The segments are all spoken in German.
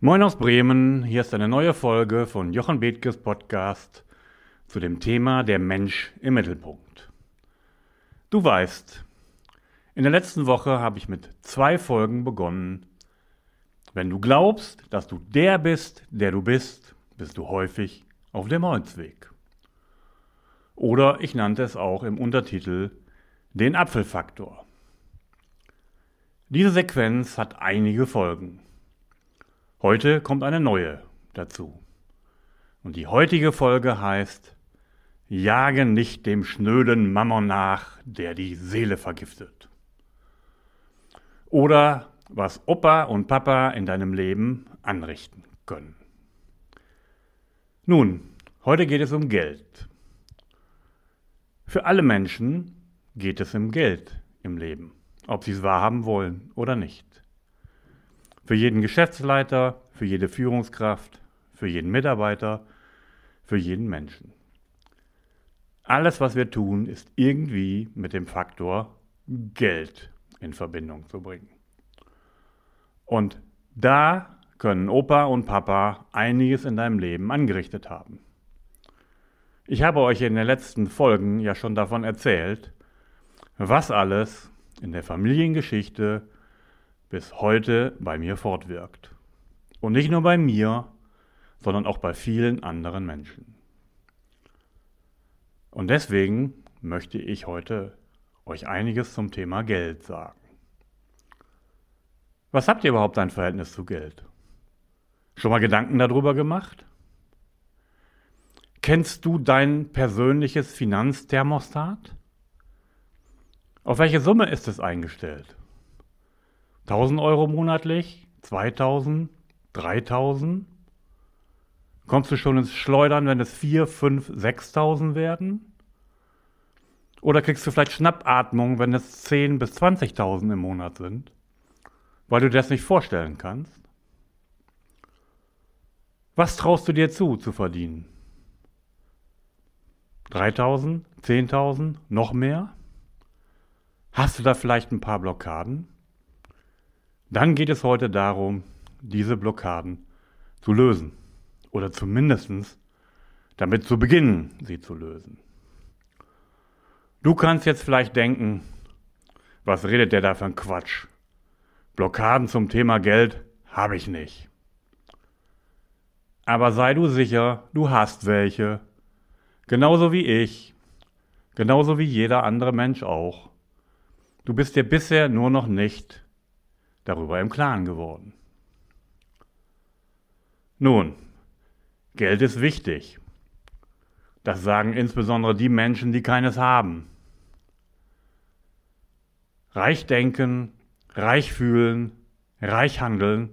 Moin aus Bremen, hier ist eine neue Folge von Jochen Bethkes Podcast zu dem Thema der Mensch im Mittelpunkt. Du weißt, in der letzten Woche habe ich mit zwei Folgen begonnen. Wenn du glaubst, dass du der bist, der du bist, bist du häufig auf dem Holzweg. Oder ich nannte es auch im Untertitel den Apfelfaktor. Diese Sequenz hat einige Folgen. Heute kommt eine neue dazu. Und die heutige Folge heißt Jage nicht dem schnöden Mammon nach, der die Seele vergiftet. Oder was Opa und Papa in deinem Leben anrichten können. Nun, heute geht es um Geld. Für alle Menschen geht es um Geld im Leben ob sie es wahrhaben wollen oder nicht. Für jeden Geschäftsleiter, für jede Führungskraft, für jeden Mitarbeiter, für jeden Menschen. Alles, was wir tun, ist irgendwie mit dem Faktor Geld in Verbindung zu bringen. Und da können Opa und Papa einiges in deinem Leben angerichtet haben. Ich habe euch in den letzten Folgen ja schon davon erzählt, was alles in der Familiengeschichte bis heute bei mir fortwirkt. Und nicht nur bei mir, sondern auch bei vielen anderen Menschen. Und deswegen möchte ich heute euch einiges zum Thema Geld sagen. Was habt ihr überhaupt ein Verhältnis zu Geld? Schon mal Gedanken darüber gemacht? Kennst du dein persönliches Finanzthermostat? Auf welche Summe ist es eingestellt? 1000 Euro monatlich? 2000? 3000? Kommst du schon ins Schleudern, wenn es 4, 5, 6000 werden? Oder kriegst du vielleicht Schnappatmung, wenn es 10 bis 20.000 im Monat sind? Weil du dir das nicht vorstellen kannst? Was traust du dir zu, zu verdienen? 3000? 10.000? Noch mehr? Hast du da vielleicht ein paar Blockaden? Dann geht es heute darum, diese Blockaden zu lösen. Oder zumindest damit zu beginnen, sie zu lösen. Du kannst jetzt vielleicht denken, was redet der da für ein Quatsch? Blockaden zum Thema Geld habe ich nicht. Aber sei du sicher, du hast welche. Genauso wie ich. Genauso wie jeder andere Mensch auch. Du bist dir bisher nur noch nicht darüber im Klaren geworden. Nun, Geld ist wichtig. Das sagen insbesondere die Menschen, die keines haben. Reich denken, reich fühlen, reich handeln,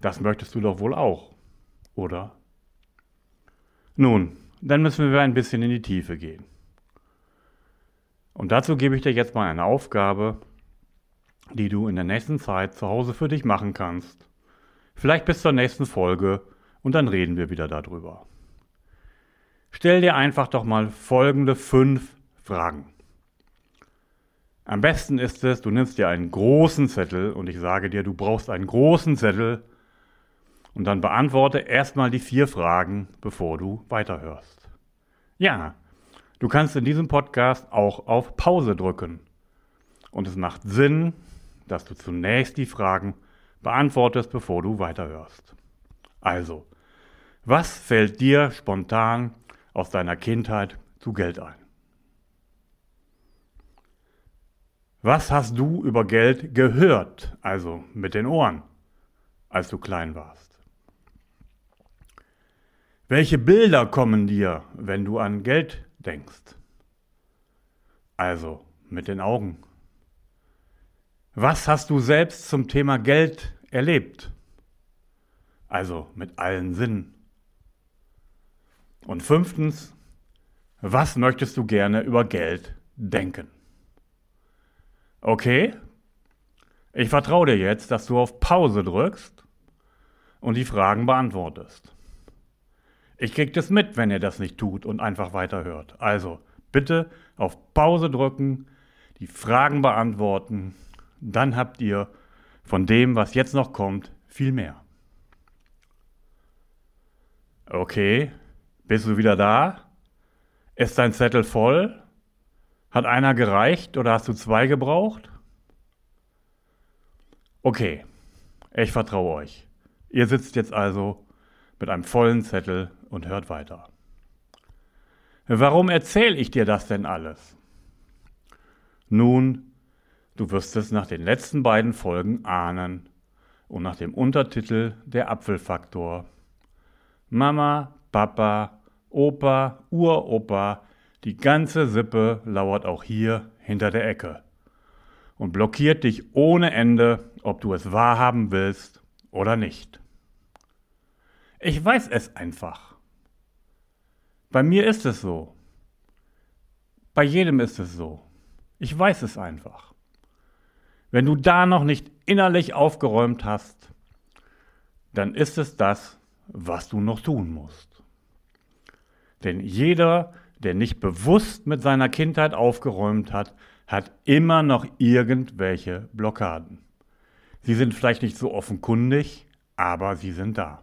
das möchtest du doch wohl auch, oder? Nun, dann müssen wir ein bisschen in die Tiefe gehen. Und dazu gebe ich dir jetzt mal eine Aufgabe, die du in der nächsten Zeit zu Hause für dich machen kannst. Vielleicht bis zur nächsten Folge und dann reden wir wieder darüber. Stell dir einfach doch mal folgende fünf Fragen. Am besten ist es, du nimmst dir einen großen Zettel und ich sage dir, du brauchst einen großen Zettel und dann beantworte erstmal die vier Fragen, bevor du weiterhörst. Ja, Du kannst in diesem Podcast auch auf Pause drücken. Und es macht Sinn, dass du zunächst die Fragen beantwortest, bevor du weiterhörst. Also, was fällt dir spontan aus deiner Kindheit zu Geld ein? Was hast du über Geld gehört, also mit den Ohren, als du klein warst? Welche Bilder kommen dir, wenn du an Geld denkst. Also mit den Augen. Was hast du selbst zum Thema Geld erlebt? Also mit allen Sinnen. Und fünftens, was möchtest du gerne über Geld denken? Okay? Ich vertraue dir jetzt, dass du auf Pause drückst und die Fragen beantwortest. Ich krieg das mit, wenn ihr das nicht tut und einfach weiterhört. Also bitte auf Pause drücken, die Fragen beantworten. Dann habt ihr von dem, was jetzt noch kommt, viel mehr. Okay, bist du wieder da? Ist dein Zettel voll? Hat einer gereicht oder hast du zwei gebraucht? Okay, ich vertraue euch. Ihr sitzt jetzt also mit einem vollen Zettel und hört weiter. Warum erzähle ich dir das denn alles? Nun, du wirst es nach den letzten beiden Folgen ahnen und nach dem Untertitel Der Apfelfaktor. Mama, Papa, Opa, Uropa, die ganze Sippe lauert auch hier hinter der Ecke und blockiert dich ohne Ende, ob du es wahrhaben willst oder nicht. Ich weiß es einfach. Bei mir ist es so. Bei jedem ist es so. Ich weiß es einfach. Wenn du da noch nicht innerlich aufgeräumt hast, dann ist es das, was du noch tun musst. Denn jeder, der nicht bewusst mit seiner Kindheit aufgeräumt hat, hat immer noch irgendwelche Blockaden. Sie sind vielleicht nicht so offenkundig, aber sie sind da.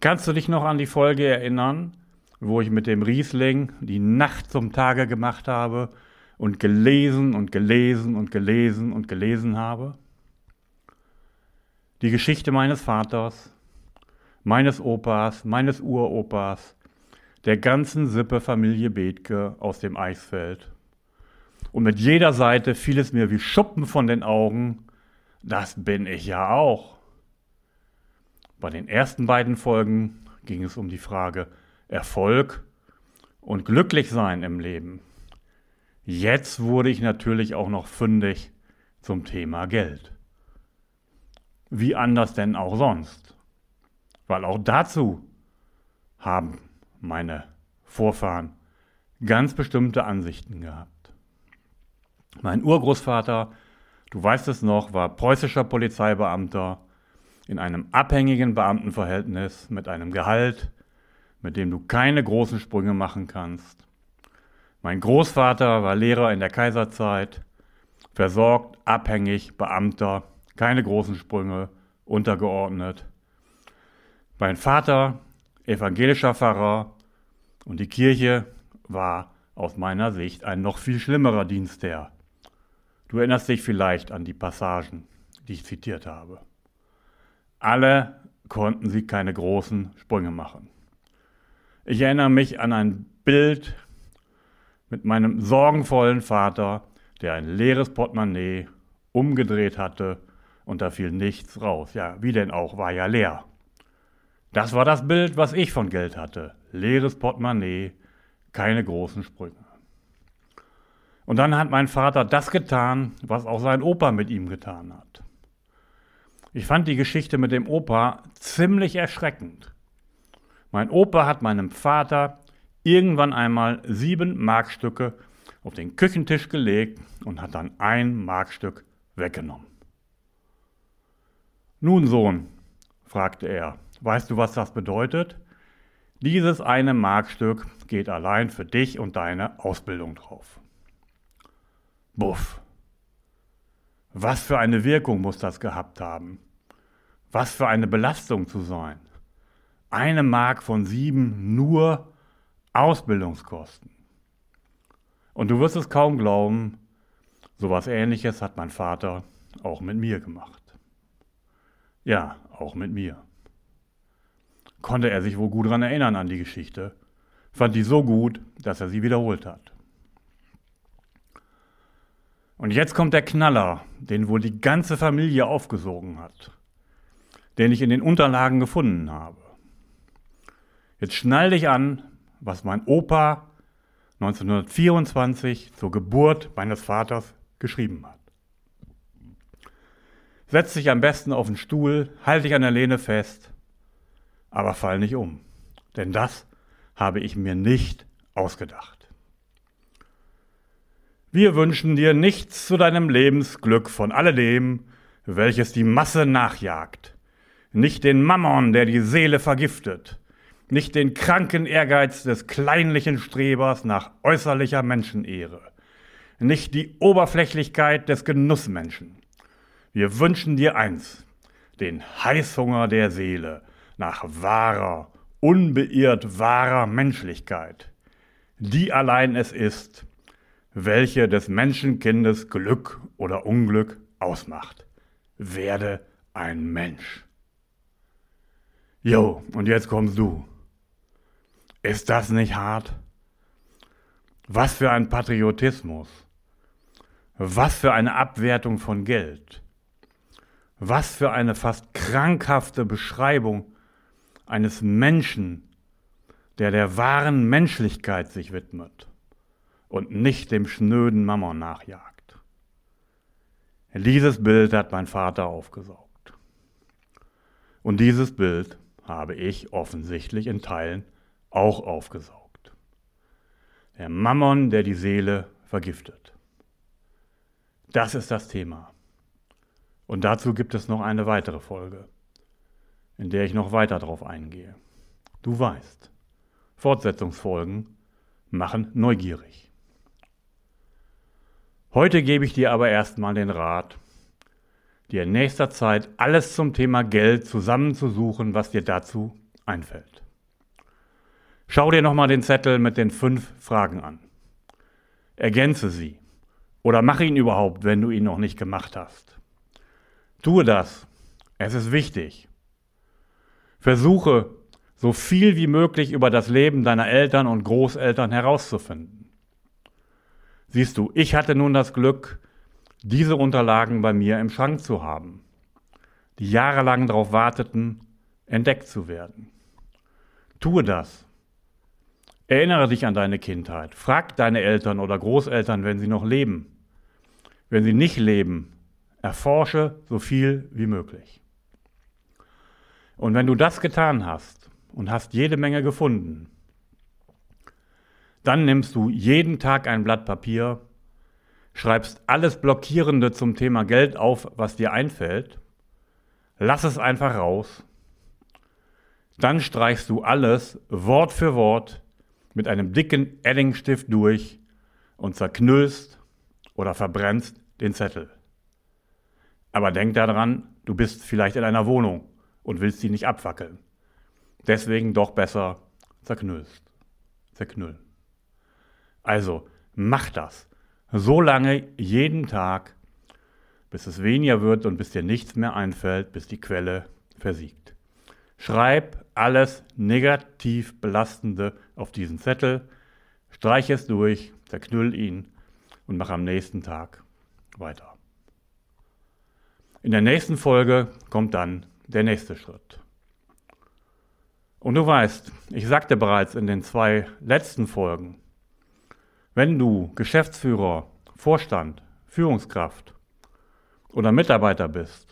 Kannst du dich noch an die Folge erinnern, wo ich mit dem Riesling die Nacht zum Tage gemacht habe und gelesen und gelesen und gelesen und gelesen habe? Die Geschichte meines Vaters, meines Opas, meines Uropas, der ganzen Sippe Familie Bethke aus dem Eisfeld. Und mit jeder Seite fiel es mir wie Schuppen von den Augen, das bin ich ja auch. Bei den ersten beiden Folgen ging es um die Frage Erfolg und Glücklichsein im Leben. Jetzt wurde ich natürlich auch noch fündig zum Thema Geld. Wie anders denn auch sonst? Weil auch dazu haben meine Vorfahren ganz bestimmte Ansichten gehabt. Mein Urgroßvater, du weißt es noch, war preußischer Polizeibeamter in einem abhängigen Beamtenverhältnis mit einem Gehalt, mit dem du keine großen Sprünge machen kannst. Mein Großvater war Lehrer in der Kaiserzeit, versorgt, abhängig, Beamter, keine großen Sprünge, untergeordnet. Mein Vater, evangelischer Pfarrer, und die Kirche war aus meiner Sicht ein noch viel schlimmerer Dienstherr. Du erinnerst dich vielleicht an die Passagen, die ich zitiert habe. Alle konnten sie keine großen Sprünge machen. Ich erinnere mich an ein Bild mit meinem sorgenvollen Vater, der ein leeres Portemonnaie umgedreht hatte und da fiel nichts raus. Ja, wie denn auch, war ja leer. Das war das Bild, was ich von Geld hatte. Leeres Portemonnaie, keine großen Sprünge. Und dann hat mein Vater das getan, was auch sein Opa mit ihm getan hat. Ich fand die Geschichte mit dem Opa ziemlich erschreckend. Mein Opa hat meinem Vater irgendwann einmal sieben Markstücke auf den Küchentisch gelegt und hat dann ein Markstück weggenommen. Nun, Sohn, fragte er, weißt du, was das bedeutet? Dieses eine Markstück geht allein für dich und deine Ausbildung drauf. Buff. Was für eine Wirkung muss das gehabt haben? Was für eine Belastung zu sein? Eine Mark von sieben nur Ausbildungskosten. Und du wirst es kaum glauben, sowas ähnliches hat mein Vater auch mit mir gemacht. Ja, auch mit mir. Konnte er sich wohl gut daran erinnern an die Geschichte, fand die so gut, dass er sie wiederholt hat. Und jetzt kommt der Knaller, den wohl die ganze Familie aufgesogen hat, den ich in den Unterlagen gefunden habe. Jetzt schnall dich an, was mein Opa 1924 zur Geburt meines Vaters geschrieben hat. Setz dich am besten auf den Stuhl, halt dich an der Lehne fest, aber fall nicht um. Denn das habe ich mir nicht ausgedacht. Wir wünschen dir nichts zu deinem Lebensglück von alledem, welches die Masse nachjagt. Nicht den Mammon, der die Seele vergiftet, nicht den kranken Ehrgeiz des kleinlichen Strebers nach äußerlicher Menschenehre, nicht die Oberflächlichkeit des Genussmenschen, wir wünschen dir eins, den Heißhunger der Seele nach wahrer, unbeirrt wahrer Menschlichkeit, die allein es ist, welche des Menschenkindes Glück oder Unglück ausmacht. Werde ein Mensch. Jo, und jetzt kommst du. Ist das nicht hart? Was für ein Patriotismus. Was für eine Abwertung von Geld. Was für eine fast krankhafte Beschreibung eines Menschen, der der wahren Menschlichkeit sich widmet und nicht dem schnöden Mammon nachjagt. Dieses Bild hat mein Vater aufgesaugt. Und dieses Bild habe ich offensichtlich in Teilen auch aufgesaugt. Der Mammon, der die Seele vergiftet. Das ist das Thema. Und dazu gibt es noch eine weitere Folge, in der ich noch weiter darauf eingehe. Du weißt, Fortsetzungsfolgen machen neugierig. Heute gebe ich dir aber erstmal den Rat, dir in nächster Zeit alles zum Thema Geld zusammenzusuchen, was dir dazu einfällt. Schau dir nochmal den Zettel mit den fünf Fragen an. Ergänze sie oder mach ihn überhaupt, wenn du ihn noch nicht gemacht hast. Tue das. Es ist wichtig. Versuche, so viel wie möglich über das Leben deiner Eltern und Großeltern herauszufinden. Siehst du, ich hatte nun das Glück, diese Unterlagen bei mir im Schrank zu haben, die jahrelang darauf warteten, entdeckt zu werden. Tue das. Erinnere dich an deine Kindheit. Frag deine Eltern oder Großeltern, wenn sie noch leben. Wenn sie nicht leben, erforsche so viel wie möglich. Und wenn du das getan hast und hast jede Menge gefunden, dann nimmst du jeden Tag ein Blatt Papier, schreibst alles Blockierende zum Thema Geld auf, was dir einfällt, lass es einfach raus, dann streichst du alles Wort für Wort mit einem dicken Eddingstift durch und zerknüllst oder verbrennst den Zettel. Aber denk daran, du bist vielleicht in einer Wohnung und willst sie nicht abfackeln. Deswegen doch besser zerknüllst. Zerknüllen. Also mach das. So lange jeden Tag, bis es weniger wird und bis dir nichts mehr einfällt, bis die Quelle versiegt. Schreib alles negativ Belastende auf diesen Zettel, streich es durch, zerknüll ihn und mach am nächsten Tag weiter. In der nächsten Folge kommt dann der nächste Schritt. Und du weißt, ich sagte bereits in den zwei letzten Folgen, wenn du Geschäftsführer, Vorstand, Führungskraft oder Mitarbeiter bist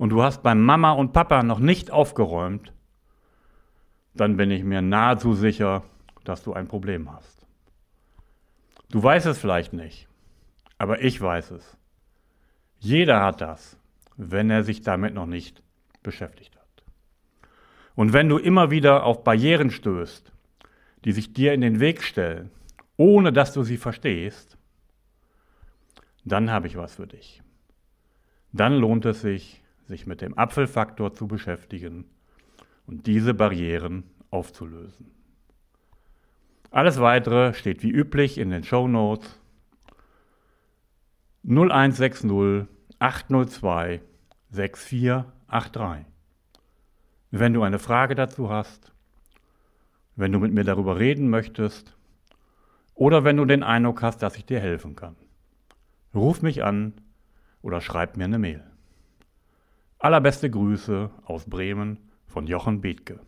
und du hast beim Mama und Papa noch nicht aufgeräumt, dann bin ich mir nahezu sicher, dass du ein Problem hast. Du weißt es vielleicht nicht, aber ich weiß es. Jeder hat das, wenn er sich damit noch nicht beschäftigt hat. Und wenn du immer wieder auf Barrieren stößt, die sich dir in den Weg stellen, ohne dass du sie verstehst, dann habe ich was für dich. Dann lohnt es sich, sich mit dem Apfelfaktor zu beschäftigen und diese Barrieren aufzulösen. Alles weitere steht wie üblich in den Show Notes 0160 802 6483. Wenn du eine Frage dazu hast, wenn du mit mir darüber reden möchtest, oder wenn du den Eindruck hast, dass ich dir helfen kann. Ruf mich an oder schreib mir eine Mail. Allerbeste Grüße aus Bremen von Jochen Bethke.